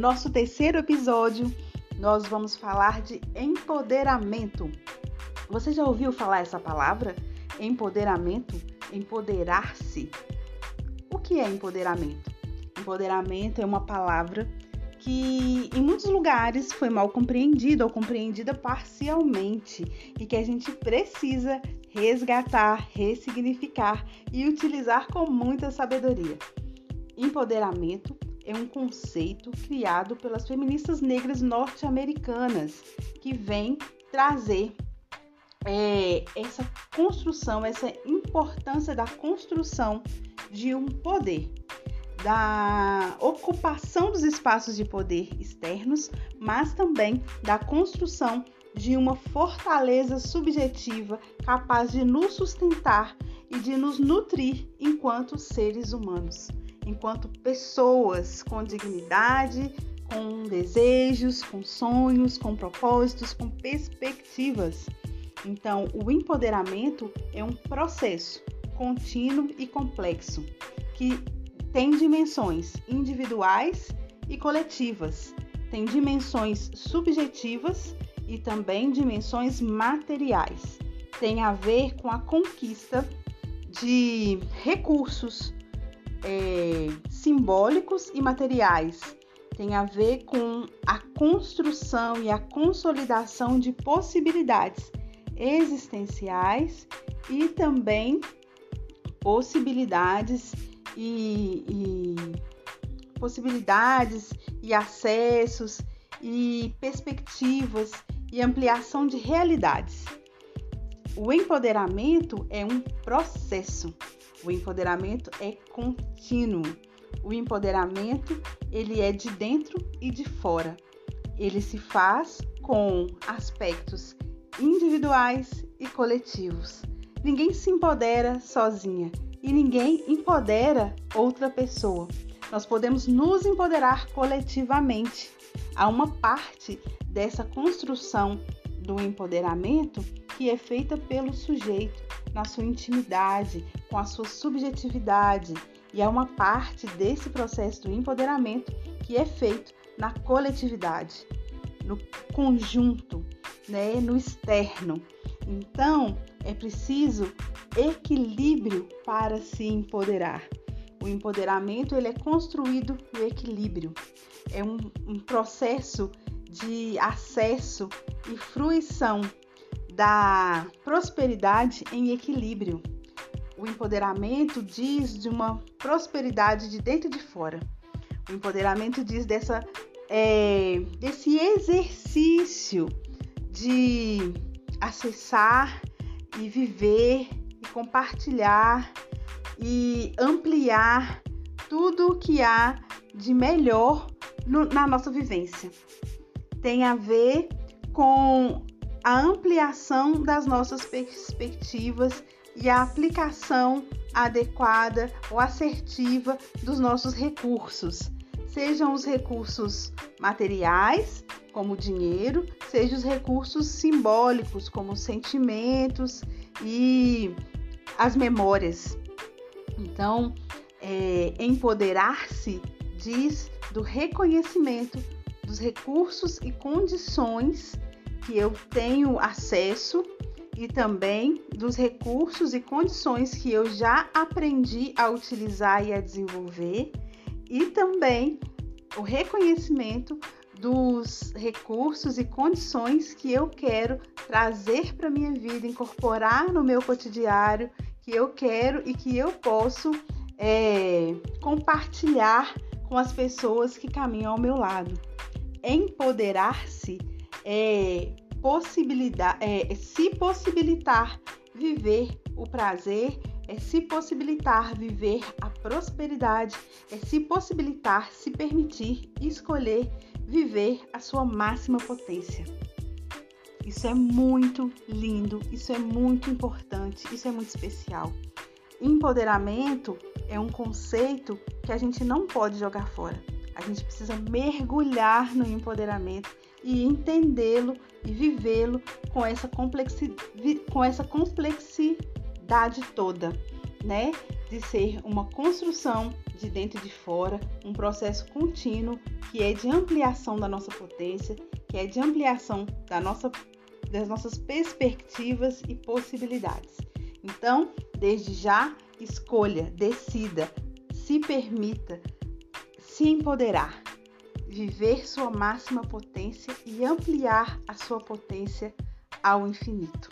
nosso terceiro episódio, nós vamos falar de empoderamento. Você já ouviu falar essa palavra? Empoderamento? Empoderar-se. O que é empoderamento? Empoderamento é uma palavra que em muitos lugares foi mal compreendida ou compreendida parcialmente e que a gente precisa resgatar, ressignificar e utilizar com muita sabedoria. Empoderamento é um conceito criado pelas feministas negras norte-americanas que vem trazer é, essa construção, essa importância da construção de um poder, da ocupação dos espaços de poder externos, mas também da construção de uma fortaleza subjetiva capaz de nos sustentar e de nos nutrir enquanto seres humanos, enquanto pessoas com dignidade, com desejos, com sonhos, com propósitos, com perspectivas. Então, o empoderamento é um processo contínuo e complexo que tem dimensões individuais e coletivas, tem dimensões subjetivas e também dimensões materiais. Tem a ver com a conquista de recursos é, simbólicos e materiais. Tem a ver com a construção e a consolidação de possibilidades existenciais e também possibilidades e, e possibilidades e acessos e perspectivas e ampliação de realidades. O empoderamento é um processo. O empoderamento é contínuo. O empoderamento, ele é de dentro e de fora. Ele se faz com aspectos individuais e coletivos. Ninguém se empodera sozinha e ninguém empodera outra pessoa. Nós podemos nos empoderar coletivamente. Há uma parte dessa construção do empoderamento que é feita pelo sujeito na sua intimidade, com a sua subjetividade, e é uma parte desse processo do empoderamento que é feito na coletividade, no conjunto, né, no externo. Então, é preciso equilíbrio para se empoderar. O empoderamento ele é construído no equilíbrio. É um, um processo de acesso e fruição da prosperidade em equilíbrio. O empoderamento diz de uma prosperidade de dentro e de fora. O empoderamento diz dessa, é, desse exercício de acessar e viver e compartilhar e ampliar tudo o que há de melhor no, na nossa vivência tem a ver com a ampliação das nossas perspectivas e a aplicação adequada ou assertiva dos nossos recursos, sejam os recursos materiais, como dinheiro, sejam os recursos simbólicos, como os sentimentos e as memórias. Então, é, empoderar-se diz do reconhecimento dos recursos e condições que eu tenho acesso e também dos recursos e condições que eu já aprendi a utilizar e a desenvolver, e também o reconhecimento dos recursos e condições que eu quero trazer para minha vida, incorporar no meu cotidiano, que eu quero e que eu posso é, compartilhar com as pessoas que caminham ao meu lado. Empoderar-se é, possibilidade, é, se possibilitar viver o prazer, é se possibilitar viver a prosperidade, é se possibilitar se permitir escolher viver a sua máxima potência. Isso é muito lindo, isso é muito importante, isso é muito especial. Empoderamento é um conceito que a gente não pode jogar fora. A gente precisa mergulhar no empoderamento e entendê-lo e vivê-lo com essa complexidade, com essa complexidade toda, né? de ser uma construção de dentro e de fora, um processo contínuo que é de ampliação da nossa potência, que é de ampliação da nossa, das nossas perspectivas e possibilidades. Então, desde já, escolha, decida, se permita se empoderar, viver sua máxima potência e ampliar a sua potência ao infinito.